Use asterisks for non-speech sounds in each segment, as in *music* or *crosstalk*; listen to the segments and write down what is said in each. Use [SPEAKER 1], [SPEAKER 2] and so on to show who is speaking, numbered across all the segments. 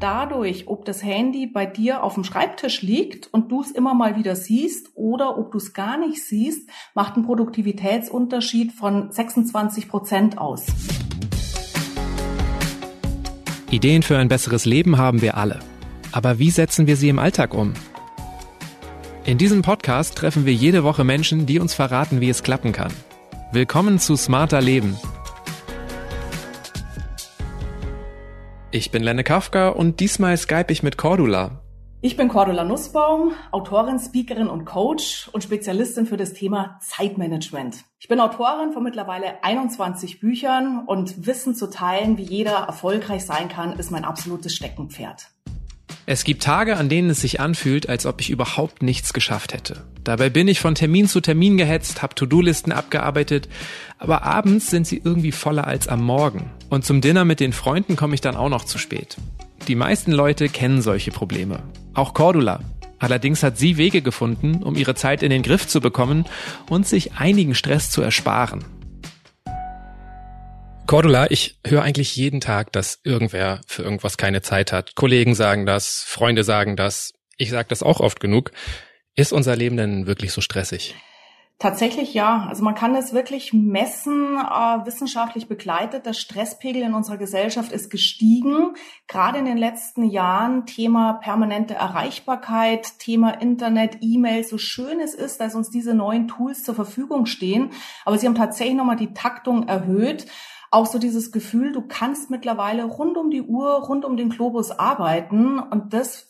[SPEAKER 1] dadurch, ob das Handy bei dir auf dem Schreibtisch liegt und du es immer mal wieder siehst oder ob du es gar nicht siehst, macht einen Produktivitätsunterschied von 26 Prozent aus.
[SPEAKER 2] Ideen für ein besseres Leben haben wir alle. Aber wie setzen wir sie im Alltag um? In diesem Podcast treffen wir jede Woche Menschen, die uns verraten, wie es klappen kann. Willkommen zu Smarter Leben. Ich bin Lenne Kafka und diesmal skype ich mit Cordula.
[SPEAKER 1] Ich bin Cordula Nussbaum, Autorin, Speakerin und Coach und Spezialistin für das Thema Zeitmanagement. Ich bin Autorin von mittlerweile 21 Büchern und Wissen zu teilen, wie jeder erfolgreich sein kann, ist mein absolutes Steckenpferd.
[SPEAKER 2] Es gibt Tage, an denen es sich anfühlt, als ob ich überhaupt nichts geschafft hätte. Dabei bin ich von Termin zu Termin gehetzt, habe To-Do-Listen abgearbeitet, aber abends sind sie irgendwie voller als am Morgen. Und zum Dinner mit den Freunden komme ich dann auch noch zu spät. Die meisten Leute kennen solche Probleme. Auch Cordula. Allerdings hat sie Wege gefunden, um ihre Zeit in den Griff zu bekommen und sich einigen Stress zu ersparen. Cordula, ich höre eigentlich jeden Tag, dass irgendwer für irgendwas keine Zeit hat. Kollegen sagen das, Freunde sagen das. Ich sage das auch oft genug. Ist unser Leben denn wirklich so stressig?
[SPEAKER 1] Tatsächlich ja. Also man kann es wirklich messen, äh, wissenschaftlich begleitet. Der Stresspegel in unserer Gesellschaft ist gestiegen. Gerade in den letzten Jahren Thema permanente Erreichbarkeit, Thema Internet, E-Mail, so schön es ist, dass uns diese neuen Tools zur Verfügung stehen. Aber sie haben tatsächlich nochmal die Taktung erhöht auch so dieses Gefühl, du kannst mittlerweile rund um die Uhr, rund um den Globus arbeiten und das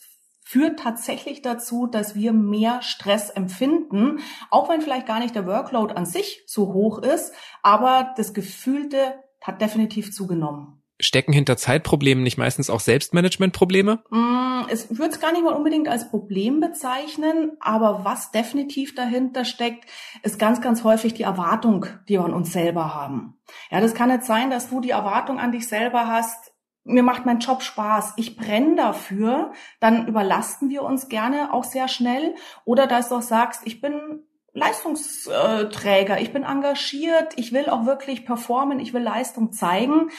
[SPEAKER 1] führt tatsächlich dazu, dass wir mehr Stress empfinden, auch wenn vielleicht gar nicht der Workload an sich so hoch ist, aber das Gefühlte hat definitiv zugenommen.
[SPEAKER 2] Stecken hinter Zeitproblemen nicht meistens auch Selbstmanagementprobleme?
[SPEAKER 1] Mm, es würde es gar nicht mal unbedingt als Problem bezeichnen, aber was definitiv dahinter steckt, ist ganz, ganz häufig die Erwartung, die wir an uns selber haben. Ja, das kann nicht sein, dass du die Erwartung an dich selber hast, mir macht mein Job Spaß, ich brenne dafür, dann überlasten wir uns gerne auch sehr schnell. Oder dass du auch sagst, ich bin Leistungsträger, ich bin engagiert, ich will auch wirklich performen, ich will Leistung zeigen.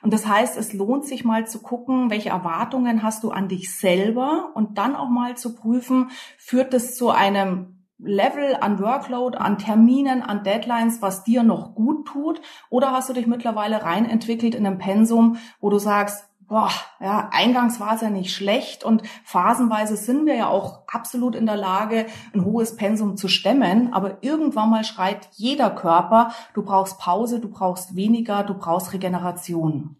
[SPEAKER 1] Und das heißt, es lohnt sich mal zu gucken, welche Erwartungen hast du an dich selber und dann auch mal zu prüfen, führt es zu einem Level an Workload, an Terminen, an Deadlines, was dir noch gut tut? Oder hast du dich mittlerweile rein entwickelt in einem Pensum, wo du sagst, boah, ja, eingangs war es ja nicht schlecht und phasenweise sind wir ja auch absolut in der Lage, ein hohes Pensum zu stemmen, aber irgendwann mal schreit jeder Körper, du brauchst Pause, du brauchst weniger, du brauchst Regeneration.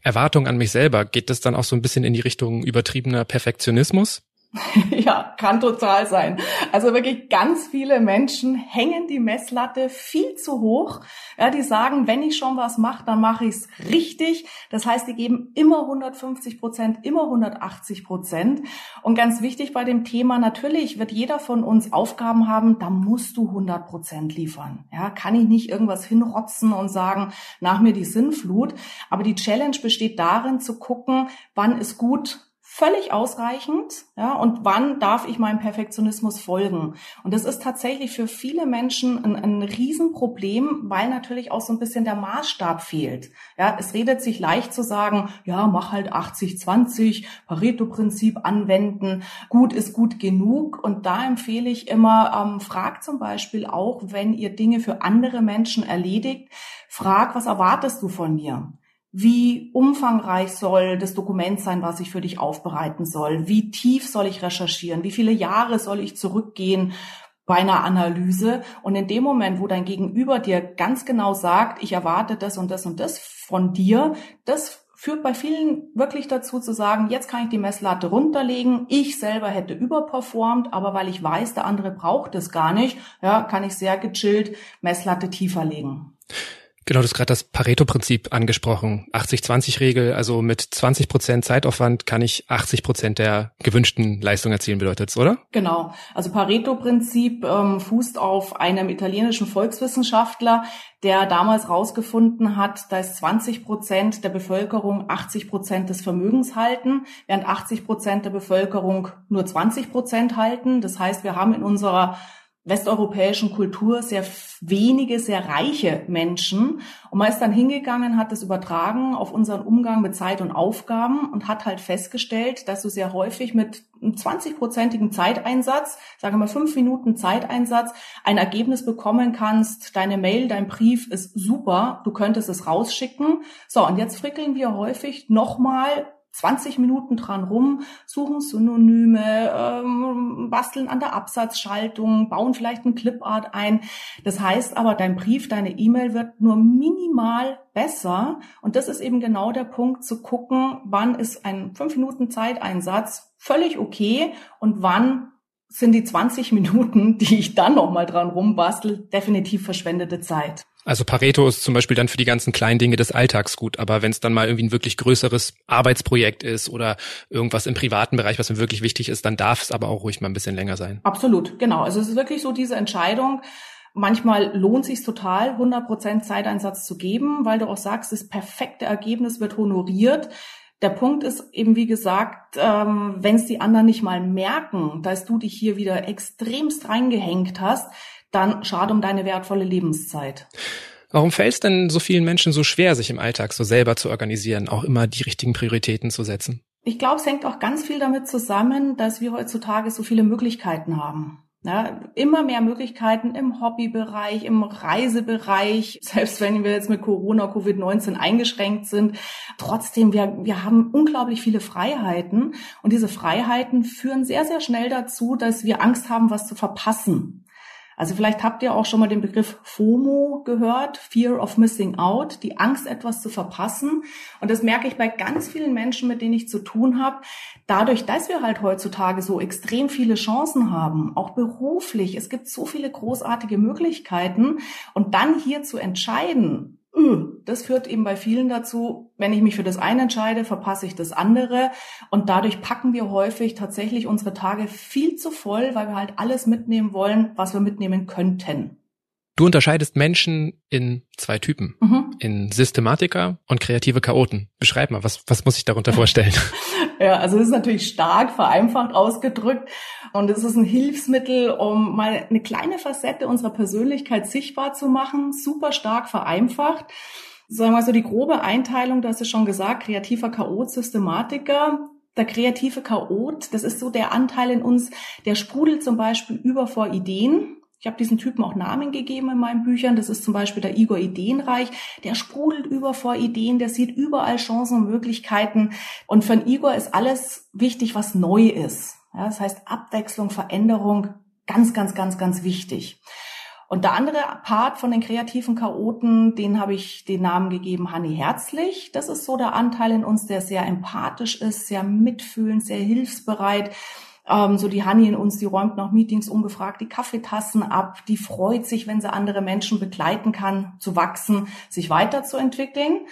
[SPEAKER 2] Erwartung an mich selber, geht das dann auch so ein bisschen in die Richtung übertriebener Perfektionismus? *laughs*
[SPEAKER 1] Ja, kann total sein. Also wirklich ganz viele Menschen hängen die Messlatte viel zu hoch. Ja, die sagen, wenn ich schon was mache, dann mache ich es richtig. Das heißt, die geben immer 150 Prozent, immer 180 Prozent. Und ganz wichtig bei dem Thema, natürlich wird jeder von uns Aufgaben haben, da musst du 100 Prozent liefern. Ja, kann ich nicht irgendwas hinrotzen und sagen, nach mir die Sinnflut. Aber die Challenge besteht darin zu gucken, wann ist gut, völlig ausreichend, ja, und wann darf ich meinem Perfektionismus folgen? Und das ist tatsächlich für viele Menschen ein, ein Riesenproblem, weil natürlich auch so ein bisschen der Maßstab fehlt. Ja, es redet sich leicht zu sagen, ja, mach halt 80-20, Pareto-Prinzip anwenden, gut ist gut genug. Und da empfehle ich immer, ähm, frag zum Beispiel auch, wenn ihr Dinge für andere Menschen erledigt, frag, was erwartest du von mir? Wie umfangreich soll das Dokument sein, was ich für dich aufbereiten soll? Wie tief soll ich recherchieren? Wie viele Jahre soll ich zurückgehen bei einer Analyse? Und in dem Moment, wo dein Gegenüber dir ganz genau sagt, ich erwarte das und das und das von dir, das führt bei vielen wirklich dazu zu sagen, jetzt kann ich die Messlatte runterlegen. Ich selber hätte überperformt, aber weil ich weiß, der andere braucht es gar nicht, ja, kann ich sehr gechillt Messlatte tiefer legen.
[SPEAKER 2] Genau, du hast gerade das Pareto-Prinzip angesprochen. 80-20-Regel, also mit 20 Prozent Zeitaufwand kann ich 80 Prozent der gewünschten Leistung erzielen, bedeutet's, oder?
[SPEAKER 1] Genau. Also Pareto-Prinzip ähm, fußt auf einem italienischen Volkswissenschaftler, der damals rausgefunden hat, dass 20 Prozent der Bevölkerung 80 Prozent des Vermögens halten, während 80 Prozent der Bevölkerung nur 20 Prozent halten. Das heißt, wir haben in unserer westeuropäischen Kultur sehr wenige, sehr reiche Menschen. Und man ist dann hingegangen, hat das übertragen auf unseren Umgang mit Zeit und Aufgaben und hat halt festgestellt, dass du sehr häufig mit einem 20-prozentigen Zeiteinsatz, sagen wir mal fünf Minuten Zeiteinsatz, ein Ergebnis bekommen kannst. Deine Mail, dein Brief ist super. Du könntest es rausschicken. So, und jetzt frickeln wir häufig nochmal 20 Minuten dran rum, suchen Synonyme, ähm, basteln an der Absatzschaltung, bauen vielleicht ein Clipart ein. Das heißt aber, dein Brief, deine E-Mail wird nur minimal besser. Und das ist eben genau der Punkt zu gucken, wann ist ein 5 Minuten Zeiteinsatz völlig okay und wann sind die 20 Minuten, *laughs* die ich dann nochmal dran rumbastel, definitiv verschwendete Zeit.
[SPEAKER 2] Also Pareto ist zum Beispiel dann für die ganzen kleinen Dinge des Alltags gut, aber wenn es dann mal irgendwie ein wirklich größeres Arbeitsprojekt ist oder irgendwas im privaten Bereich, was mir wirklich wichtig ist, dann darf es aber auch ruhig mal ein bisschen länger sein.
[SPEAKER 1] Absolut, genau. Also es ist wirklich so diese Entscheidung. Manchmal lohnt sich total, 100% Zeiteinsatz zu geben, weil du auch sagst, das perfekte Ergebnis wird honoriert. Der Punkt ist eben, wie gesagt, ähm, wenn es die anderen nicht mal merken, dass du dich hier wieder extremst reingehängt hast, dann schade um deine wertvolle Lebenszeit.
[SPEAKER 2] Warum fällt es denn so vielen Menschen so schwer, sich im Alltag so selber zu organisieren, auch immer die richtigen Prioritäten zu setzen?
[SPEAKER 1] Ich glaube, es hängt auch ganz viel damit zusammen, dass wir heutzutage so viele Möglichkeiten haben. Ja, immer mehr Möglichkeiten im Hobbybereich, im Reisebereich, *laughs* selbst wenn wir jetzt mit Corona, Covid-19 eingeschränkt sind. Trotzdem, wir, wir haben unglaublich viele Freiheiten und diese Freiheiten führen sehr, sehr schnell dazu, dass wir Angst haben, was zu verpassen. Also vielleicht habt ihr auch schon mal den Begriff FOMO gehört, Fear of Missing Out, die Angst, etwas zu verpassen. Und das merke ich bei ganz vielen Menschen, mit denen ich zu tun habe. Dadurch, dass wir halt heutzutage so extrem viele Chancen haben, auch beruflich, es gibt so viele großartige Möglichkeiten. Und dann hier zu entscheiden, das führt eben bei vielen dazu, wenn ich mich für das eine entscheide, verpasse ich das andere. Und dadurch packen wir häufig tatsächlich unsere Tage viel zu voll, weil wir halt alles mitnehmen wollen, was wir mitnehmen könnten.
[SPEAKER 2] Du unterscheidest Menschen in zwei Typen, mhm. in Systematiker und kreative Chaoten. Beschreib mal, was, was muss ich darunter vorstellen? *laughs*
[SPEAKER 1] ja, also es ist natürlich stark vereinfacht ausgedrückt und es ist ein Hilfsmittel, um mal eine kleine Facette unserer Persönlichkeit sichtbar zu machen, super stark vereinfacht. Sagen wir so die grobe Einteilung, hast es schon gesagt, kreativer Chaot, Systematiker. Der kreative Chaot, das ist so der Anteil in uns, der sprudelt zum Beispiel über vor Ideen ich habe diesen Typen auch Namen gegeben in meinen Büchern. Das ist zum Beispiel der Igor Ideenreich. Der sprudelt über vor Ideen, der sieht überall Chancen und Möglichkeiten. Und für einen Igor ist alles wichtig, was neu ist. Ja, das heißt Abwechslung, Veränderung, ganz, ganz, ganz, ganz wichtig. Und der andere Part von den kreativen Chaoten, den habe ich den Namen gegeben Hanni Herzlich. Das ist so der Anteil in uns, der sehr empathisch ist, sehr mitfühlend, sehr hilfsbereit ähm, so die Hanni in uns, die räumt noch Meetings ungefragt die Kaffeetassen ab, die freut sich, wenn sie andere Menschen begleiten kann, zu wachsen, sich weiterzuentwickeln.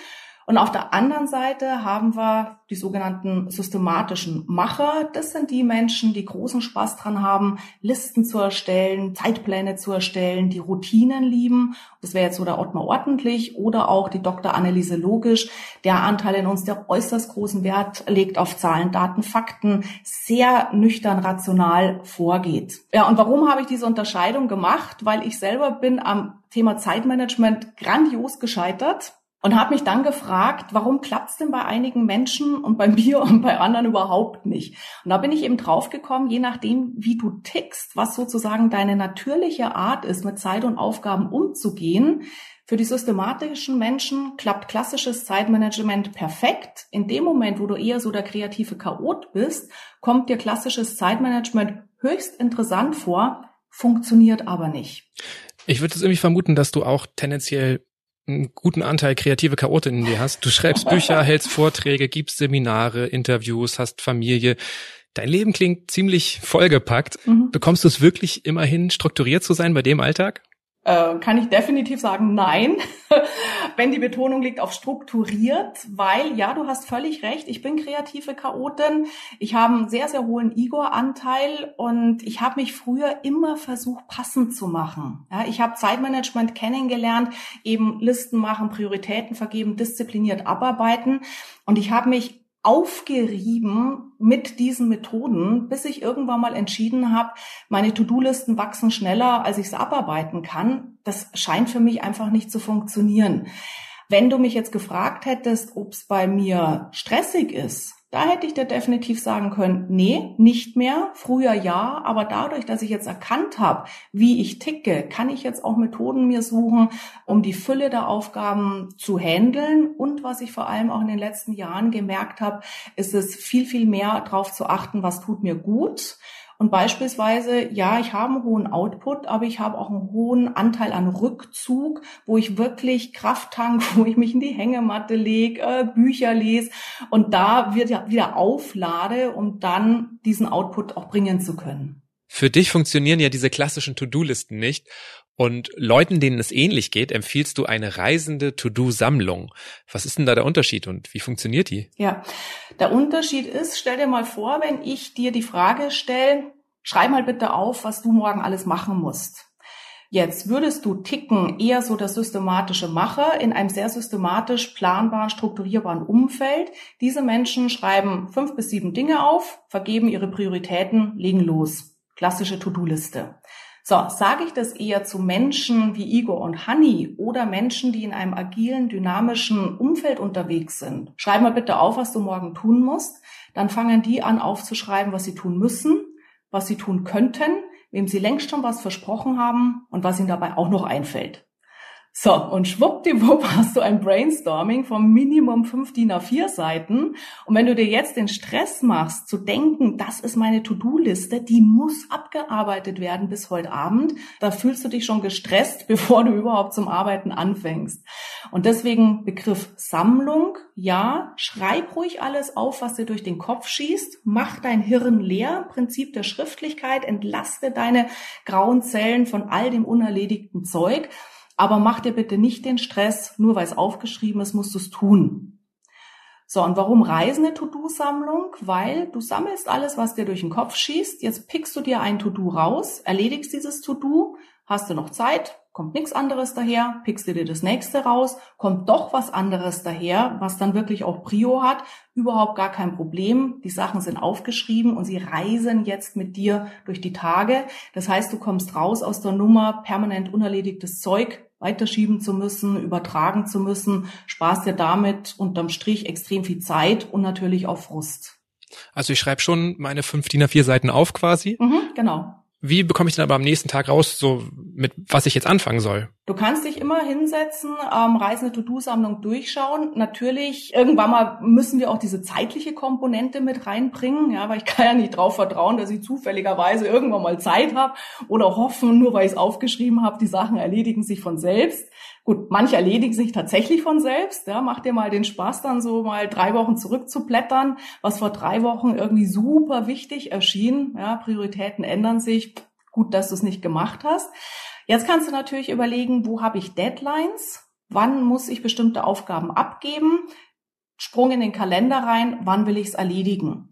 [SPEAKER 1] Und auf der anderen Seite haben wir die sogenannten systematischen Macher. Das sind die Menschen, die großen Spaß dran haben, Listen zu erstellen, Zeitpläne zu erstellen, die Routinen lieben. Das wäre jetzt so der Ottmar Ordentlich oder auch die Dr. Anneliese Logisch. Der Anteil in uns, der äußerst großen Wert legt auf Zahlen, Daten, Fakten, sehr nüchtern, rational vorgeht. Ja, und warum habe ich diese Unterscheidung gemacht? Weil ich selber bin am Thema Zeitmanagement grandios gescheitert und habe mich dann gefragt, warum klappt's denn bei einigen Menschen und bei *laughs* mir und bei anderen überhaupt nicht? Und da bin ich eben draufgekommen, je nachdem, wie du tickst, was sozusagen deine natürliche Art ist, mit Zeit und Aufgaben umzugehen. Für die systematischen Menschen klappt klassisches Zeitmanagement perfekt. In dem Moment, wo du eher so der kreative Chaot bist, kommt dir klassisches Zeitmanagement höchst interessant vor, funktioniert aber nicht.
[SPEAKER 2] Ich würde es irgendwie vermuten, dass du auch tendenziell einen guten Anteil kreative Chaotin in dir hast. Du schreibst Bücher, *laughs* hältst Vorträge, gibst Seminare, Interviews, hast Familie. Dein Leben klingt ziemlich vollgepackt. Mhm. Bekommst du es wirklich immerhin strukturiert zu sein bei dem Alltag?
[SPEAKER 1] Äh, kann ich definitiv sagen, nein. *laughs* Wenn die Betonung liegt auf strukturiert, weil, ja, du hast völlig recht, ich bin kreative Chaotin. Ich habe einen sehr, sehr hohen Igor-Anteil und ich habe mich früher immer versucht, passend zu machen. Ja, ich habe Zeitmanagement kennengelernt, eben Listen machen, Prioritäten vergeben, diszipliniert abarbeiten und ich habe mich aufgerieben mit diesen Methoden, bis ich irgendwann mal entschieden habe, meine To-Do-Listen wachsen schneller, als ich es abarbeiten kann. Das scheint für mich einfach nicht zu funktionieren. Wenn du mich jetzt gefragt hättest, ob es bei mir stressig ist, da hätte ich dir definitiv sagen können, nee, nicht mehr. Früher ja, aber dadurch, dass ich jetzt erkannt habe, wie ich ticke, kann ich jetzt auch Methoden mir suchen, um die Fülle der Aufgaben zu handeln. Und was ich vor allem auch in den letzten Jahren gemerkt habe, ist es viel, viel mehr darauf zu achten, was tut mir gut und beispielsweise, ja, ich habe einen hohen Output, aber ich habe auch einen hohen Anteil an Rückzug, wo ich wirklich Kraft tank, *laughs* wo ich mich in die Hängematte lege, äh, Bücher lese und da wieder, wieder auflade, um dann diesen Output auch bringen zu können.
[SPEAKER 2] Für dich funktionieren ja diese klassischen To-Do-Listen nicht. Und Leuten, denen es ähnlich geht, empfiehlst du eine reisende To-Do-Sammlung. Was ist denn da der Unterschied und wie funktioniert die?
[SPEAKER 1] Ja, der Unterschied ist, stell dir mal vor, wenn ich dir die Frage stelle, schreib mal bitte auf, was du morgen alles machen musst. Jetzt würdest du ticken eher so der systematische Macher in einem sehr systematisch planbaren, strukturierbaren Umfeld. Diese Menschen schreiben fünf bis sieben Dinge auf, vergeben ihre Prioritäten, legen los. Klassische To-Do-Liste. So, sage ich das eher zu Menschen wie Igor und Hanni oder Menschen, die in einem agilen, dynamischen Umfeld unterwegs sind? Schreib mal bitte auf, was du morgen tun musst. Dann fangen die an aufzuschreiben, was sie tun müssen, was sie tun könnten, wem sie längst schon was versprochen haben und was ihnen dabei auch noch einfällt. So, und schwuppdiwupp *laughs* hast du ein Brainstorming vom Minimum fünf DIN A4 Seiten. Und wenn du dir jetzt den Stress machst, zu denken, das ist meine To-Do-Liste, die muss abgearbeitet werden bis heute Abend, da fühlst du dich schon gestresst, *laughs* bevor du überhaupt zum Arbeiten anfängst. Und deswegen Begriff Sammlung, ja, schreib ruhig alles auf, was dir durch den Kopf schießt, mach dein Hirn leer, Prinzip der Schriftlichkeit, entlaste deine grauen Zellen von all dem unerledigten Zeug aber mach dir bitte nicht den Stress, nur weil es aufgeschrieben ist, musst du es tun. So, und warum Reisen eine To-Do-Sammlung? Weil du sammelst alles, was dir durch den Kopf schießt. Jetzt pickst du dir ein To-Do raus, erledigst dieses To-Do, hast du noch Zeit, kommt nichts anderes daher, pickst du dir das nächste raus, kommt doch was anderes daher, was dann wirklich auch Prio hat, überhaupt gar kein Problem. Die Sachen sind aufgeschrieben und sie reisen jetzt mit dir durch die Tage. Das heißt, du kommst raus aus der Nummer permanent unerledigtes Zeug weiterschieben zu müssen, übertragen zu müssen, sparst dir damit unterm Strich extrem viel Zeit und natürlich auch Frust.
[SPEAKER 2] Also ich schreibe schon meine fünf DIN A4 Seiten auf quasi.
[SPEAKER 1] Mhm, genau.
[SPEAKER 2] Wie bekomme ich dann aber am nächsten Tag raus, so mit was ich jetzt anfangen soll?
[SPEAKER 1] Du kannst dich immer hinsetzen, ähm, Reisende To-Do-Sammlung durchschauen. Natürlich, irgendwann mal müssen wir auch diese zeitliche Komponente mit reinbringen, ja, weil ich *laughs* kann ja nicht drauf vertrauen, dass ich zufälligerweise irgendwann mal Zeit habe oder hoffen, nur weil ich es aufgeschrieben habe, die Sachen erledigen sich von selbst. Gut, manche erledigen sich tatsächlich von selbst. Ja, mach dir mal den Spaß, dann so mal drei Wochen zurückzublättern, was vor drei Wochen irgendwie super wichtig erschien. Ja, Prioritäten ändern sich. Gut, dass du es nicht gemacht hast. Jetzt kannst du natürlich überlegen, wo habe ich Deadlines? Wann muss ich bestimmte Aufgaben abgeben? Sprung in den Kalender rein, wann will ich es erledigen?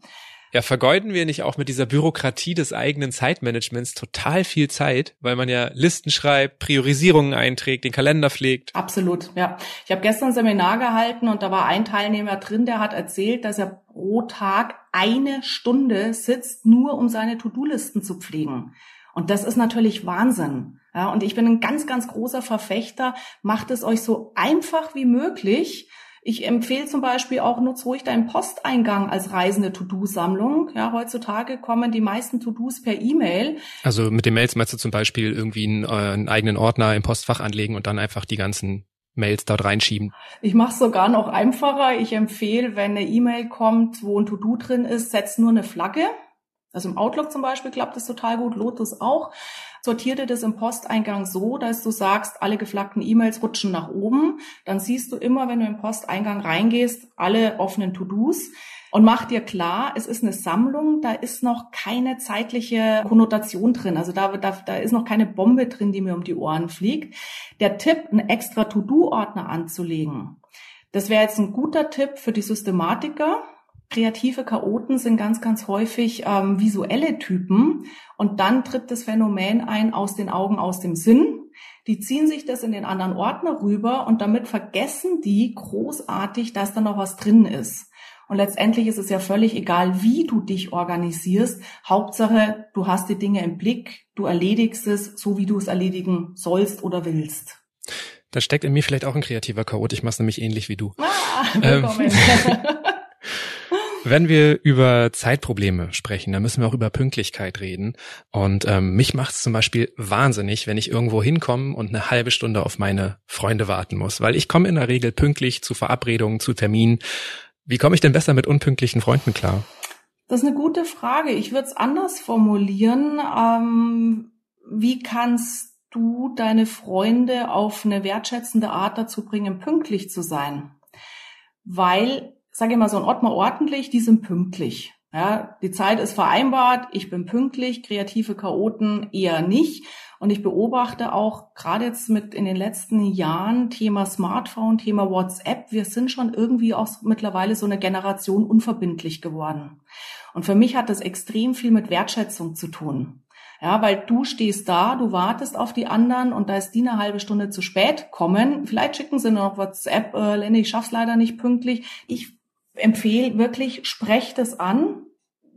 [SPEAKER 2] Ja, vergeuden wir nicht auch mit dieser Bürokratie des eigenen Zeitmanagements total viel Zeit, weil man ja Listen schreibt, Priorisierungen einträgt, den Kalender pflegt.
[SPEAKER 1] Absolut, ja. Ich habe gestern ein Seminar gehalten und da war ein Teilnehmer drin, der hat erzählt, dass er pro Tag eine Stunde sitzt, nur um seine To-Do-Listen zu pflegen. Und das ist natürlich Wahnsinn. Ja, und ich bin ein ganz, ganz großer Verfechter. Macht es euch so einfach wie möglich. Ich empfehle zum Beispiel auch, nutz ruhig deinen Posteingang als reisende To-Do-Sammlung. Ja, heutzutage kommen die meisten To-Dos per E-Mail.
[SPEAKER 2] Also mit den Mails meinst du zum Beispiel irgendwie einen, äh, einen eigenen Ordner im Postfach anlegen und dann einfach die ganzen Mails dort reinschieben.
[SPEAKER 1] Ich mache es sogar noch einfacher. Ich empfehle, wenn eine E-Mail kommt, wo ein To-Do drin ist, setz nur eine Flagge. Also im Outlook zum Beispiel klappt das total gut, Lotus auch. Sortierte das im Posteingang so, dass du sagst, alle geflaggten E-Mails rutschen nach oben. Dann siehst du immer, wenn du im Posteingang reingehst, alle offenen To-Dos. Und mach dir klar, es ist eine Sammlung, da ist noch keine zeitliche Konnotation drin. Also da, da, da ist noch keine Bombe drin, die mir um die Ohren fliegt. Der Tipp, einen extra To-Do-Ordner anzulegen, das wäre jetzt ein guter Tipp für die Systematiker, Kreative Chaoten sind ganz, ganz häufig ähm, visuelle Typen und dann tritt das Phänomen ein aus den Augen, aus dem Sinn. Die ziehen sich das in den anderen Ordner rüber und damit vergessen die großartig, dass da noch was drin ist. Und letztendlich ist es ja völlig egal, wie du dich organisierst. Hauptsache, du hast die Dinge im Blick, du erledigst es so, wie du es erledigen sollst oder willst.
[SPEAKER 2] Da steckt in mir vielleicht auch ein kreativer Chaot. Ich mache nämlich ähnlich wie du.
[SPEAKER 1] Ah, willkommen. Ähm, *laughs*
[SPEAKER 2] Wenn wir über Zeitprobleme sprechen, dann müssen wir auch über Pünktlichkeit reden. Und ähm, mich macht es zum Beispiel wahnsinnig, wenn ich irgendwo hinkomme und eine halbe Stunde auf meine Freunde warten muss, weil ich komme in der Regel pünktlich zu Verabredungen, zu Terminen. Wie komme ich denn besser mit unpünktlichen Freunden klar?
[SPEAKER 1] Das ist eine gute Frage. Ich würde es anders formulieren. Ähm, wie kannst du deine Freunde auf eine wertschätzende Art dazu bringen, pünktlich zu sein? Weil sage ich mal, so ein Ordner ordentlich, die sind pünktlich. Ja, die Zeit ist vereinbart, ich bin pünktlich, kreative Chaoten eher nicht. Und ich beobachte auch gerade jetzt mit in den letzten Jahren Thema Smartphone, Thema WhatsApp, wir sind schon irgendwie auch mittlerweile so eine Generation unverbindlich geworden. Und für mich hat das extrem viel mit Wertschätzung zu tun. Ja, weil du stehst da, du wartest auf die anderen und da ist die eine halbe Stunde zu spät kommen. Vielleicht schicken sie noch WhatsApp, äh, Lenny, ich schaff's leider nicht pünktlich. Ich empfehle wirklich, sprecht es an,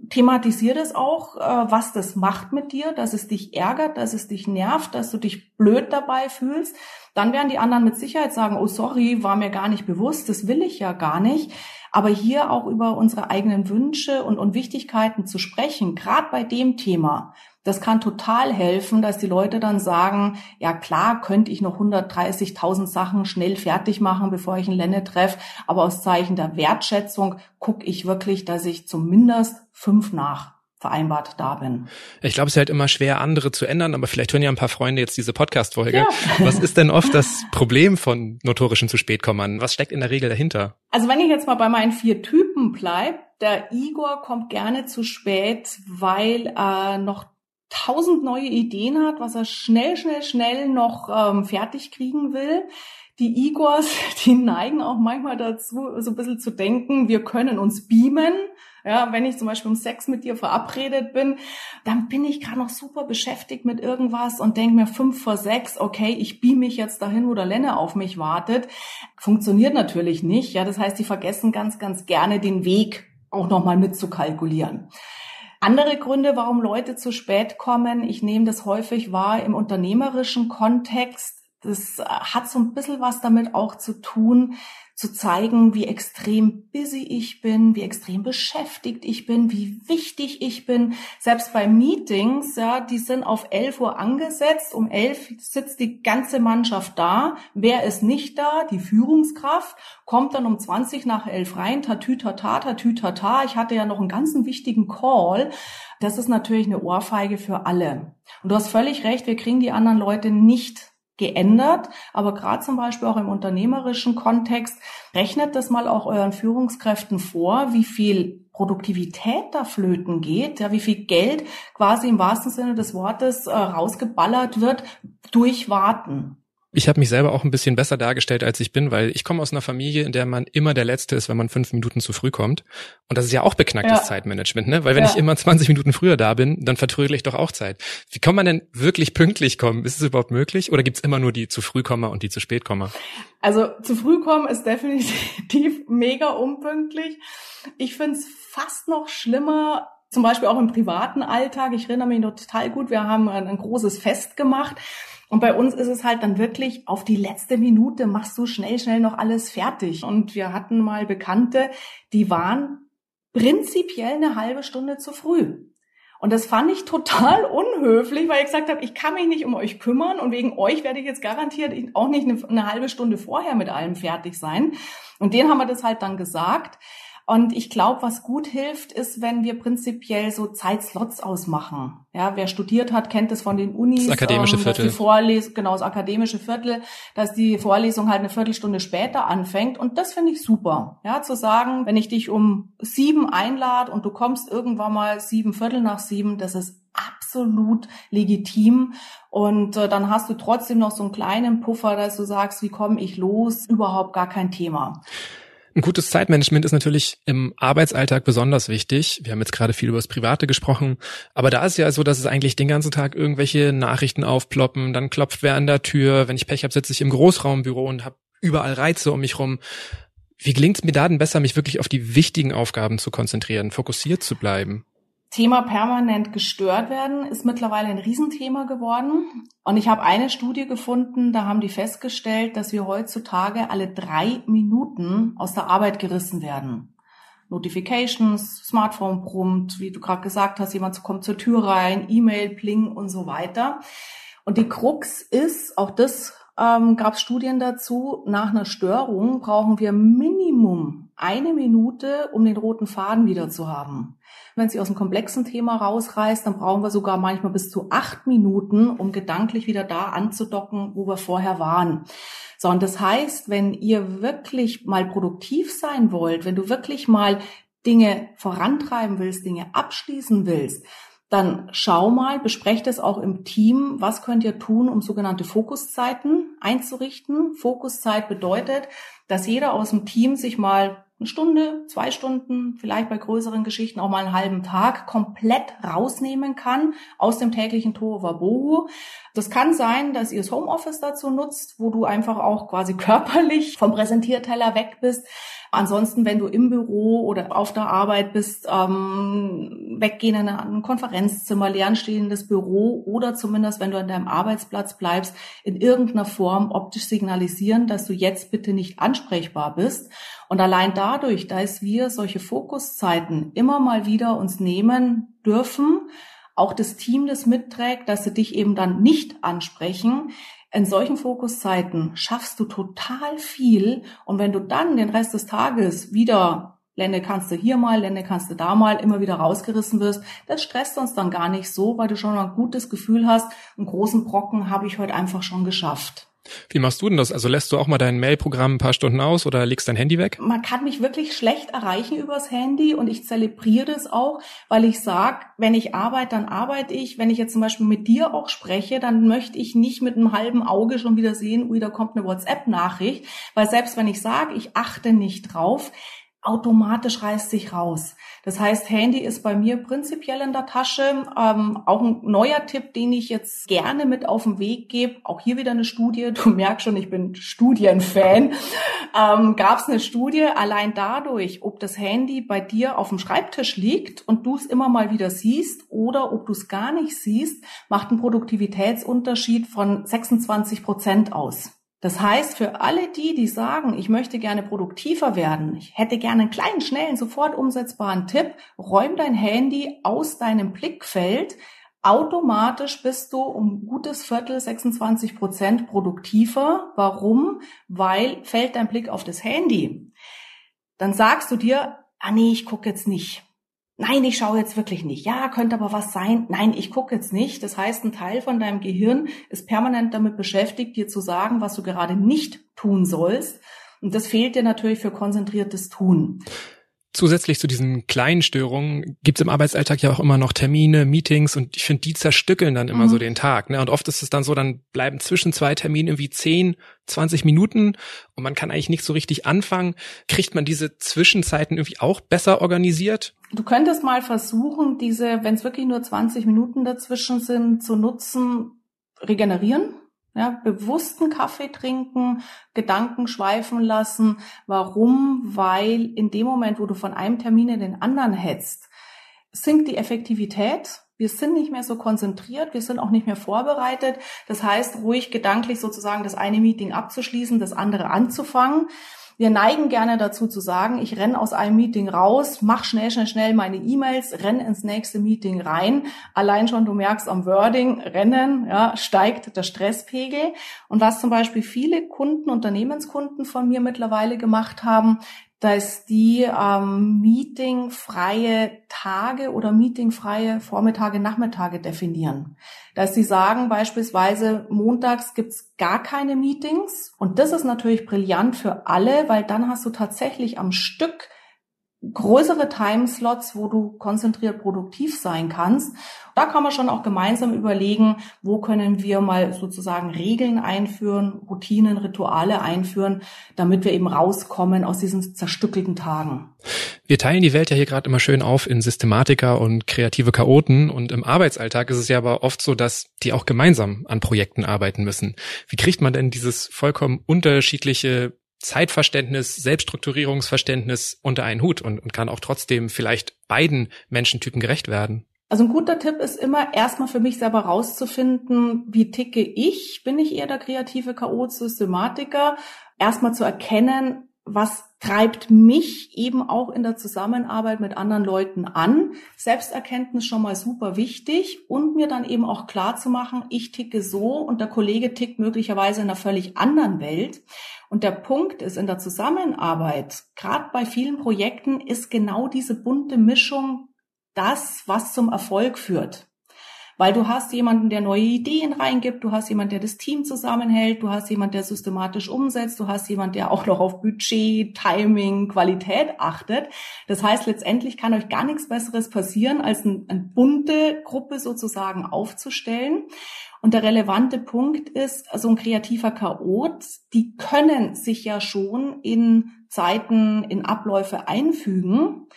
[SPEAKER 1] thematisiert es auch, äh, was das macht mit dir, dass es dich ärgert, dass es dich nervt, dass du dich blöd dabei fühlst. Dann werden die anderen mit Sicherheit sagen, oh sorry, war mir gar nicht bewusst, das will ich ja gar nicht. Aber hier auch über unsere eigenen Wünsche und, und Wichtigkeiten zu sprechen, gerade bei dem Thema, das kann total helfen, dass die Leute dann sagen, ja klar, könnte ich noch 130.000 Sachen schnell fertig machen, bevor ich einen Lenne treffe, aber aus Zeichen der Wertschätzung gucke ich wirklich, dass ich zumindest fünf nach vereinbart da bin.
[SPEAKER 2] Ich glaube, es ist halt immer schwer, andere zu ändern, aber vielleicht hören ja ein paar Freunde jetzt diese Podcast-Folge. Ja. *laughs* Was ist denn oft das Problem von notorischen zu spät kommen? Was steckt in der Regel dahinter?
[SPEAKER 1] Also wenn ich jetzt mal bei meinen vier Typen bleib, der Igor kommt gerne zu spät, weil er noch tausend neue Ideen hat, was er schnell, schnell, schnell noch ähm, fertig kriegen will. Die Igors, *laughs* die neigen auch manchmal dazu, so ein bisschen zu denken, wir können uns beamen. Ja, wenn ich zum Beispiel um Sex mit dir verabredet bin, dann bin ich gerade noch super beschäftigt mit irgendwas und denke mir fünf vor sechs, okay, ich beam mich jetzt dahin, wo der Lenne auf mich wartet. Funktioniert natürlich nicht. Ja, das heißt, die vergessen ganz, ganz gerne den Weg auch nochmal mitzukalkulieren. Andere Gründe, warum Leute zu spät kommen, ich nehme das häufig wahr im unternehmerischen Kontext. Das hat so ein bisschen was damit auch zu tun, zu zeigen, wie extrem busy ich bin, wie extrem beschäftigt ich bin, wie wichtig ich bin. Selbst bei Meetings, ja, die sind auf 11 Uhr angesetzt. Um 11 sitzt die ganze Mannschaft da. Wer ist nicht da? Die Führungskraft kommt dann um 20 nach 11 rein. Tatütata, tatütata. Ich hatte ja noch einen ganzen wichtigen Call. Das ist natürlich eine Ohrfeige für alle. Und du hast völlig recht. Wir kriegen die anderen Leute nicht geändert, aber gerade zum Beispiel auch im unternehmerischen Kontext, rechnet das mal auch euren Führungskräften vor, wie viel Produktivität da flöten geht, ja, wie viel Geld quasi im wahrsten Sinne des Wortes äh, rausgeballert wird durch Warten.
[SPEAKER 2] Ich habe mich selber auch ein bisschen besser dargestellt, als ich bin, weil ich komme aus einer Familie, in der man immer der Letzte ist, wenn man fünf Minuten zu früh kommt. Und das ist ja auch beknacktes ja. Zeitmanagement, ne? Weil wenn ja. ich immer 20 Minuten früher da bin, dann vertrödel ich doch auch Zeit. Wie kann man denn wirklich pünktlich kommen? Ist es überhaupt möglich? Oder gibt's immer nur die zu früh Komma und die zu spät Komma?
[SPEAKER 1] Also zu früh kommen ist definitiv *laughs* mega unpünktlich. Ich find's fast noch schlimmer, zum Beispiel auch im privaten Alltag. Ich erinnere mich noch total gut, wir haben ein, ein großes Fest gemacht und bei uns ist es halt dann wirklich auf die letzte Minute machst du schnell, schnell noch alles fertig. Und wir hatten mal Bekannte, die waren prinzipiell eine halbe Stunde zu früh. Und das fand ich total *laughs* unhöflich, weil ich gesagt habe, ich kann mich nicht um euch kümmern und wegen euch werde ich jetzt garantiert auch nicht eine, eine halbe Stunde vorher mit allem fertig sein. Und denen haben wir das halt dann gesagt. Und ich glaube, was gut hilft, ist, wenn wir prinzipiell so Zeitslots ausmachen. Ja, wer studiert hat, kennt es von den Unis.
[SPEAKER 2] Das akademische ähm, Viertel.
[SPEAKER 1] Vorles genau, das akademische Viertel, dass die Vorlesung halt eine Viertelstunde später anfängt. Und das finde ich super. Ja, zu sagen, wenn ich dich um sieben einlade und du kommst irgendwann mal sieben Viertel nach sieben, das ist absolut legitim. Und äh, dann hast du trotzdem noch so einen kleinen Puffer, dass du sagst, wie komme ich los? Überhaupt gar kein Thema.
[SPEAKER 2] Ein gutes Zeitmanagement ist natürlich im Arbeitsalltag besonders wichtig. Wir haben jetzt gerade viel über das Private gesprochen, aber da ist ja so, dass es eigentlich den ganzen Tag irgendwelche Nachrichten aufploppen, dann klopft wer an der Tür, wenn ich Pech habe, sitze ich im Großraumbüro und habe überall Reize um mich rum. Wie gelingt es mir da denn besser, mich wirklich auf die wichtigen Aufgaben zu konzentrieren, fokussiert zu bleiben?
[SPEAKER 1] Thema permanent gestört werden ist mittlerweile ein Riesenthema geworden. Und ich habe eine Studie gefunden, da haben die festgestellt, dass wir heutzutage alle drei Minuten aus der Arbeit gerissen werden. Notifications, Smartphone brummt, wie du gerade gesagt hast, jemand kommt zur Tür rein, E-Mail, Pling und so weiter. Und die Krux ist, auch das ähm, gab Studien dazu, nach einer Störung brauchen wir Minimum eine Minute, um den roten Faden wieder zu haben. Wenn sie aus einem komplexen Thema rausreißt, dann brauchen wir sogar manchmal bis zu acht Minuten, um gedanklich wieder da anzudocken, wo wir vorher waren. So, und das heißt, wenn ihr wirklich mal produktiv sein wollt, wenn du wirklich mal Dinge vorantreiben willst, Dinge abschließen willst, dann schau mal, besprecht es auch im Team, was könnt ihr tun, um sogenannte Fokuszeiten einzurichten. Fokuszeit bedeutet, dass jeder aus dem Team sich mal eine Stunde, zwei Stunden, vielleicht bei größeren Geschichten auch mal einen halben Tag komplett rausnehmen kann aus dem täglichen Tohuwabohu. Das kann sein, dass ihr das Homeoffice dazu nutzt, wo du einfach auch quasi körperlich vom Präsentierteller weg bist. Ansonsten, wenn du im Büro oder auf der Arbeit bist, ähm, weggehen in ein Konferenzzimmer, leerstehendes Büro oder zumindest, wenn du an deinem Arbeitsplatz bleibst, in irgendeiner Form optisch signalisieren, dass du jetzt bitte nicht ansprechbar bist. Und allein dadurch, dass wir solche Fokuszeiten immer mal wieder uns nehmen dürfen, auch das Team das mitträgt, dass sie dich eben dann nicht ansprechen, in solchen Fokuszeiten schaffst du total viel. Und wenn du dann den Rest des Tages wieder Lände kannst du hier mal, Lände kannst du da mal, immer wieder rausgerissen wirst, das stresst uns dann gar nicht so, weil du schon ein gutes Gefühl hast, einen großen Brocken habe ich heute einfach schon geschafft.
[SPEAKER 2] Wie machst du denn das? Also lässt du auch mal dein Mailprogramm ein paar Stunden aus oder legst dein Handy weg?
[SPEAKER 1] Man kann mich wirklich schlecht erreichen übers Handy und ich zelebriere das auch, weil ich sage, wenn ich arbeite, dann arbeite ich. Wenn ich jetzt zum Beispiel mit dir auch spreche, dann möchte ich nicht mit einem halben Auge schon wieder sehen, ui, da kommt eine WhatsApp-Nachricht, weil selbst wenn ich sage, ich achte nicht drauf, automatisch reißt sich raus. Das heißt, Handy ist bei mir prinzipiell in der Tasche. Ähm, auch ein neuer Tipp, den ich jetzt gerne mit auf den Weg gebe. Auch hier wieder eine Studie. *laughs* Du merkst schon, ich bin Studienfan. Ähm, Gab es eine Studie allein dadurch, ob das Handy bei dir auf dem Schreibtisch liegt und du es immer mal wieder siehst oder ob du es gar nicht siehst, macht einen Produktivitätsunterschied von 26 Prozent aus. Das heißt, für alle die, die sagen, ich möchte gerne produktiver werden, ich hätte gerne einen kleinen, schnellen, sofort umsetzbaren Tipp, räum dein Handy aus deinem Blickfeld. Automatisch bist du um gutes Viertel, 26 Prozent produktiver. Warum? Weil fällt dein Blick auf das Handy. Dann sagst du dir, ah nee, ich gucke jetzt nicht. Nein, ich schaue jetzt wirklich nicht. Ja, könnte aber was sein. Nein, ich gucke jetzt nicht. Das heißt, ein Teil von deinem Gehirn ist permanent damit beschäftigt, dir zu sagen, was du gerade nicht tun sollst. Und das fehlt dir natürlich für konzentriertes Tun.
[SPEAKER 2] Zusätzlich zu diesen kleinen Störungen gibt's im Arbeitsalltag ja auch immer noch Termine, Meetings und ich finde, die zerstückeln dann immer mhm. so den Tag. Ne? Und oft ist es dann so, dann bleiben zwischen zwei Terminen irgendwie 10, 20 Minuten und man kann eigentlich nicht so richtig anfangen. Kriegt man diese Zwischenzeiten irgendwie auch besser organisiert?
[SPEAKER 1] Du könntest mal versuchen, diese, wenn es wirklich nur 20 Minuten dazwischen sind, zu nutzen, regenerieren ja, bewussten Kaffee trinken, Gedanken schweifen lassen. Warum? Weil in dem Moment, wo du von einem Termin in den anderen hetzt, sinkt die Effektivität. Wir sind nicht mehr so konzentriert, wir sind auch nicht mehr vorbereitet. Das heißt, ruhig gedanklich sozusagen das eine Meeting abzuschließen, das andere anzufangen. Wir neigen gerne dazu zu sagen, ich renne aus einem Meeting raus, mach schnell, schnell, schnell meine E-Mails, renn ins nächste Meeting rein. Allein schon, du merkst am Wording, rennen, ja, steigt der Stresspegel. Und was zum Beispiel viele Kunden, Unternehmenskunden von mir mittlerweile gemacht haben, dass die ähm, meetingfreie Tage oder meetingfreie Vormittage, Nachmittage definieren. Dass sie sagen beispielsweise, montags gibt's gar keine Meetings. Und das ist natürlich brillant für alle, weil dann hast du tatsächlich am Stück größere Timeslots, wo du konzentriert produktiv sein kannst. Da kann man schon auch gemeinsam überlegen, wo können wir mal sozusagen Regeln einführen, Routinen, Rituale einführen, damit wir eben rauskommen aus diesen zerstückelten Tagen.
[SPEAKER 2] Wir teilen die Welt ja hier gerade immer schön auf in Systematiker und kreative Chaoten und im Arbeitsalltag ist es ja aber oft so, dass die auch gemeinsam an Projekten arbeiten müssen. Wie kriegt man denn dieses vollkommen unterschiedliche Zeitverständnis, Selbststrukturierungsverständnis unter einen Hut und, und kann auch trotzdem vielleicht beiden Menschentypen gerecht werden.
[SPEAKER 1] Also ein guter Tipp ist immer erstmal für mich selber rauszufinden, wie ticke ich? Bin ich eher der kreative Chaot, Systematiker? Erstmal zu erkennen, was treibt mich eben auch in der Zusammenarbeit mit anderen Leuten an. Selbsterkenntnis schon mal super wichtig und mir dann eben auch klar zu machen, ich ticke so und der Kollege tickt möglicherweise in einer völlig anderen Welt. Und der Punkt ist in der Zusammenarbeit, gerade bei vielen Projekten, ist genau diese bunte Mischung das, was zum Erfolg führt. Weil du hast jemanden, der neue Ideen reingibt, du hast jemanden, der das Team zusammenhält, du hast jemanden, der systematisch umsetzt, du hast jemanden, der auch noch auf Budget, Timing, Qualität achtet. Das heißt, letztendlich kann euch gar nichts Besseres passieren, als eine, eine bunte Gruppe sozusagen aufzustellen. Und der relevante Punkt ist, so ein kreativer Chaot, die können sich ja schon in Zeiten, in Abläufe einfügen.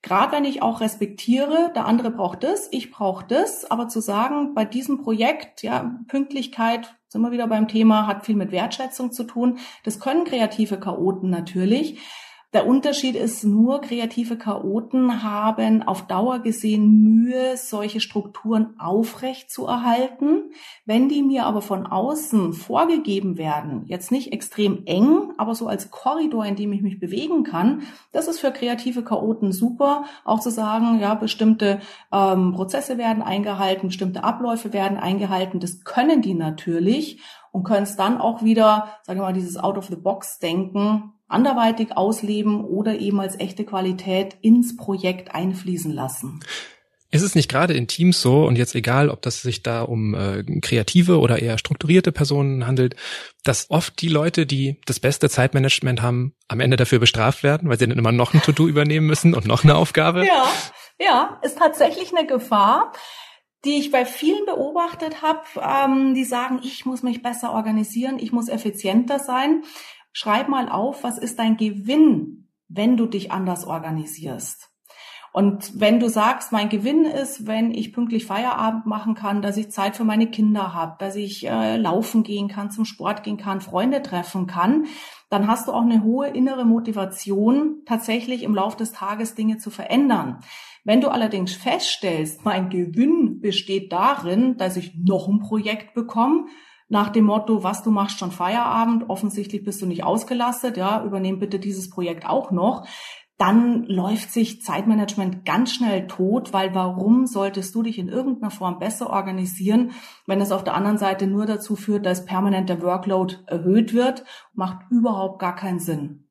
[SPEAKER 1] Gerade wenn ich auch respektiere, der andere braucht das, ich brauche das, aber zu sagen, bei diesem Projekt, ja, Pünktlichkeit, sind wir wieder beim Thema, hat viel mit Wertschätzung zu tun. Das können kreative Chaoten natürlich. Der Unterschied ist nur, kreative Chaoten haben auf Dauer gesehen Mühe, solche Strukturen aufrecht zu erhalten. Wenn die mir aber von außen vorgegeben werden, jetzt nicht extrem eng, aber so als Korridor, in dem ich mich bewegen kann, das ist für kreative Chaoten super, auch zu sagen, ja, bestimmte ähm, Prozesse werden eingehalten, bestimmte Abläufe werden eingehalten, das können die natürlich und können es dann auch wieder, sagen wir mal, dieses Out-of-the-Box-Denken anderweitig ausleben oder eben als echte Qualität ins Projekt einfließen lassen.
[SPEAKER 2] Ist es nicht gerade in Teams so, und jetzt egal, ob das sich da um äh, kreative oder eher strukturierte Personen handelt, dass oft die Leute, die das beste Zeitmanagement haben, am Ende dafür bestraft werden, weil sie dann immer noch ein To-Do *laughs* übernehmen müssen und noch eine Aufgabe?
[SPEAKER 1] Ja, ja, ist tatsächlich eine Gefahr die ich bei vielen beobachtet habe, ähm, die sagen, ich muss mich besser organisieren, ich muss effizienter sein. Schreib mal auf, was ist dein Gewinn, wenn du dich anders organisierst? Und wenn du sagst, mein Gewinn ist, wenn ich pünktlich Feierabend machen kann, dass ich Zeit für meine Kinder habe, dass ich äh, laufen gehen kann, zum Sport gehen kann, Freunde treffen kann, dann hast du auch eine hohe innere Motivation, tatsächlich im Laufe des Tages Dinge zu verändern. Wenn du allerdings feststellst, mein Gewinn besteht darin, dass ich noch ein Projekt bekomme, nach dem Motto, was du machst schon Feierabend, offensichtlich bist du nicht ausgelastet, ja, übernehm bitte dieses Projekt auch noch, dann läuft sich Zeitmanagement ganz schnell tot, weil warum solltest du dich in irgendeiner Form besser organisieren, wenn es auf der anderen Seite nur dazu führt, dass permanent der Workload erhöht wird, macht überhaupt gar keinen Sinn.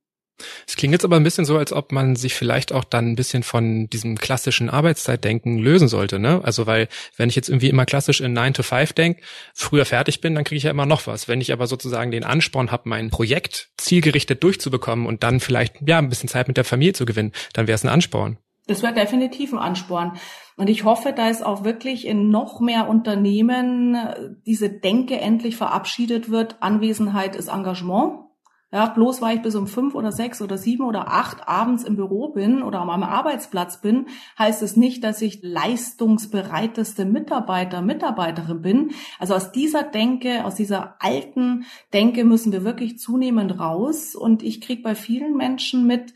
[SPEAKER 2] Es klingt jetzt aber ein bisschen so, als ob man sich vielleicht auch dann ein bisschen von diesem klassischen Arbeitszeitdenken lösen sollte, ne? Also weil, wenn ich jetzt irgendwie immer klassisch in 9 to 5 denke, früher fertig bin, dann kriege ich ja immer noch was. Wenn ich aber sozusagen den Ansporn habe, mein Projekt zielgerichtet durchzubekommen und dann vielleicht ja ein bisschen Zeit mit der Familie zu gewinnen, dann wäre es ein Ansporn.
[SPEAKER 1] Das wäre definitiv ein Ansporn. Und ich hoffe, da es auch wirklich in noch mehr Unternehmen diese Denke endlich verabschiedet wird. Anwesenheit ist Engagement. Ja, bloß weil ich bis um fünf oder sechs oder sieben oder acht abends im Büro bin oder am Arbeitsplatz bin, heißt es nicht, dass ich leistungsbereiteste Mitarbeiter, Mitarbeiterin bin. Also aus dieser Denke, aus dieser alten Denke müssen wir wirklich zunehmend raus. Und ich kriege bei vielen Menschen mit,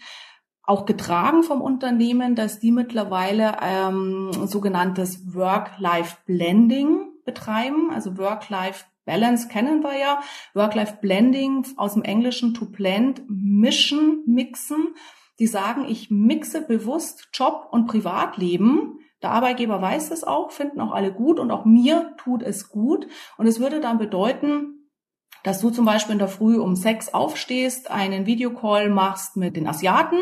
[SPEAKER 1] auch getragen vom Unternehmen, dass die mittlerweile ähm, sogenanntes Work-Life-Blending betreiben, also Work-Life Balance kennen wir ja. Work-Life-Blending aus dem Englischen to blend, mischen, mixen. Die sagen, ich mixe bewusst Job und Privatleben. Der Arbeitgeber weiß es auch, finden auch alle gut und auch mir tut es gut. Und es würde dann bedeuten, dass du zum Beispiel in der Früh um sechs aufstehst, einen Videocall machst mit den Asiaten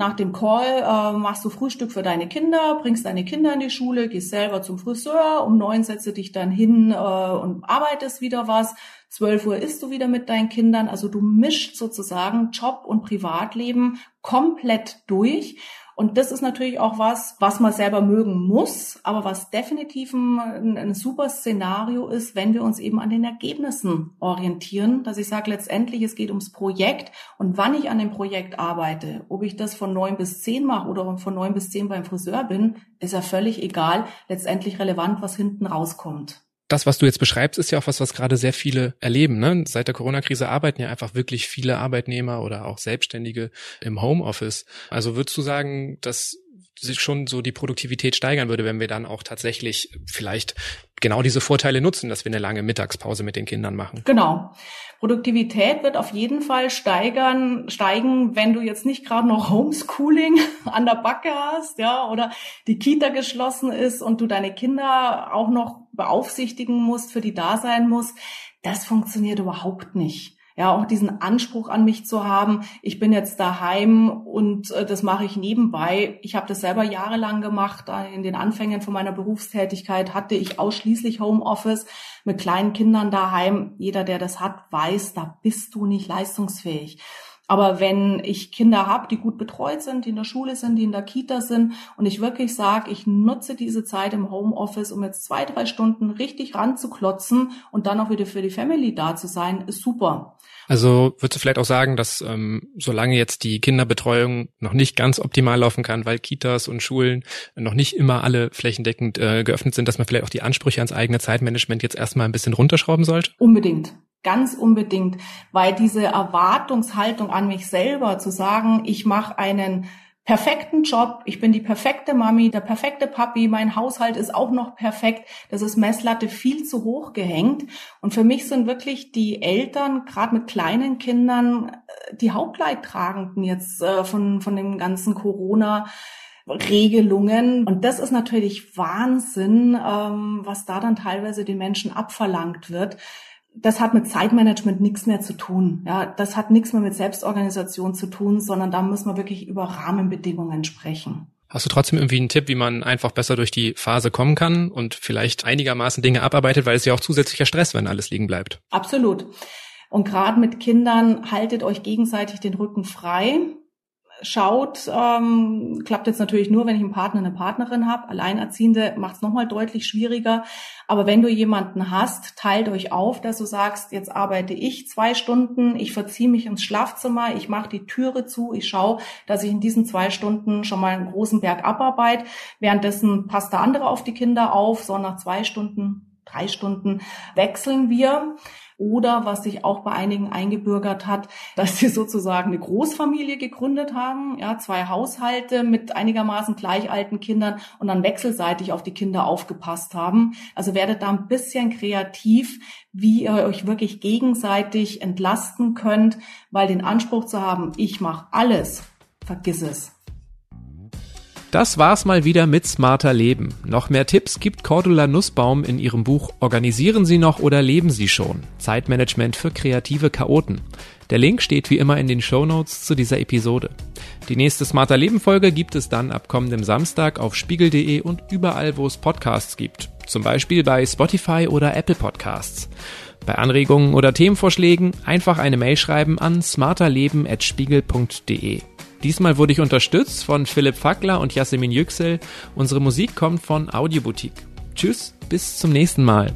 [SPEAKER 1] nach dem Call äh, machst du Frühstück für deine Kinder, bringst deine Kinder in die Schule, gehst selber zum Friseur, um neun setze dich dann hin äh, und arbeitest wieder was. Zwölf Uhr isst du wieder mit deinen Kindern. Also du mischst sozusagen Job und Privatleben komplett durch. Und das ist natürlich auch was, was man selber mögen muss, aber was definitiv ein, ein, super Szenario ist, wenn wir uns eben an den Ergebnissen orientieren, dass ich sage, letztendlich, es geht ums Projekt und wann ich an dem Projekt arbeite, ob ich das von neun bis zehn mache oder von neun bis zehn beim Friseur bin, ist ja völlig egal. Letztendlich relevant, was hinten rauskommt.
[SPEAKER 2] Das, was du jetzt beschreibst, ist ja auch was, was gerade sehr viele erleben. Ne? Seit der Corona-Krise arbeiten ja einfach wirklich viele Arbeitnehmer oder auch Selbstständige im Homeoffice. Also würdest du sagen, dass schon so die Produktivität steigern würde, wenn wir dann auch tatsächlich vielleicht genau diese Vorteile nutzen, dass wir eine lange Mittagspause mit den Kindern machen.
[SPEAKER 1] Genau. Produktivität wird auf jeden Fall steigern, steigen, wenn du jetzt nicht gerade noch Homeschooling *laughs* an der Backe hast, ja, oder die Kita geschlossen ist und du deine Kinder auch noch beaufsichtigen musst, für die da sein musst. Das funktioniert überhaupt nicht ja, auch diesen Anspruch an mich zu haben, ich bin jetzt daheim und äh, das mache ich nebenbei. Ich habe das selber jahrelang gemacht. In den Anfängen von meiner Berufstätigkeit hatte ich ausschließlich Homeoffice mit kleinen Kindern daheim. Jeder, der das hat, weiß, da bist du nicht leistungsfähig. Aber wenn ich Kinder habe, die gut betreut sind, die in der Schule sind, die in der Kita sind und ich wirklich sage, ich nutze diese Zeit im Homeoffice, um jetzt zwei, drei Stunden richtig ranzuklotzen und dann auch wieder für die Family da zu sein, ist super.
[SPEAKER 2] Also würdest du vielleicht auch sagen, dass ähm, solange jetzt die Kinderbetreuung noch nicht ganz optimal laufen kann, weil Kitas und Schulen noch nicht immer alle flächendeckend äh, geöffnet sind, dass man vielleicht auch die Ansprüche ans eigene Zeitmanagement jetzt erstmal ein bisschen runterschrauben sollte?
[SPEAKER 1] Unbedingt. Ganz unbedingt, weil diese Erwartungshaltung an mich selber zu sagen, ich mache einen perfekten Job, ich bin die perfekte Mami, der perfekte Papi, mein Haushalt ist auch noch perfekt. Das ist Messlatte viel zu hoch gehängt. Und für mich sind wirklich die Eltern, gerade mit kleinen Kindern, äh, die Hauptleidtragenden jetzt äh, von, von dem ganzen Corona. Regelungen. Und das ist natürlich Wahnsinn, ähm, was da dann teilweise den Menschen abverlangt wird das hat mit Zeitmanagement nichts mehr zu tun. Ja, das hat nichts mehr mit Selbstorganisation zu tun, sondern da muss man wirklich über Rahmenbedingungen sprechen.
[SPEAKER 2] Hast du trotzdem irgendwie einen Tipp, wie man einfach besser durch die Phase kommen kann und vielleicht einigermaßen Dinge abarbeitet, weil es ja auch zusätzlicher Stress, wenn alles liegen bleibt?
[SPEAKER 1] Absolut. Und gerade mit Kindern haltet euch gegenseitig den Rücken frei schaut, ähm, klappt jetzt natürlich nur, wenn ich einen Partner, eine Partnerin habe. Alleinerziehende macht es nochmal deutlich schwieriger. Aber wenn du jemanden hast, teilt euch auf, dass du sagst, jetzt arbeite ich zwei Stunden, ich verziehe mich ins Schlafzimmer, ich mache die Türe zu, ich schaue, dass ich in diesen zwei Stunden schon mal einen großen Berg abarbeite. Währenddessen passt der andere auf die Kinder auf, so nach zwei Stunden, drei Stunden wechseln wir. Oder was sich auch bei einigen eingebürgert hat, *laughs* dass sie sozusagen eine Großfamilie gegründet haben, ja, zwei Haushalte mit einigermaßen gleich alten Kindern und dann wechselseitig auf die Kinder aufgepasst haben. Also werdet da ein bisschen kreativ, wie ihr euch wirklich gegenseitig entlasten könnt, weil den Anspruch zu haben, ich mache alles, vergiss es.
[SPEAKER 2] Das war's mal wieder mit Smarter Leben. Noch mehr Tipps gibt Cordula Nussbaum in ihrem Buch Organisieren Sie noch oder leben Sie schon? Zeitmanagement für kreative Chaoten. Der Link steht wie immer in den Show Notes zu dieser Episode. Die nächste Smarter Leben Folge gibt es dann ab kommendem Samstag auf spiegel.de und überall, wo es Podcasts gibt. Zum Beispiel bei Spotify oder Apple Podcasts. Bei Anregungen oder Themenvorschlägen einfach eine Mail schreiben an smarterleben.spiegel.de. Diesmal wurde ich unterstützt von Philipp Fackler und Jasmin Yüksel. Unsere Musik kommt von Audioboutique. Tschüss, bis zum nächsten Mal.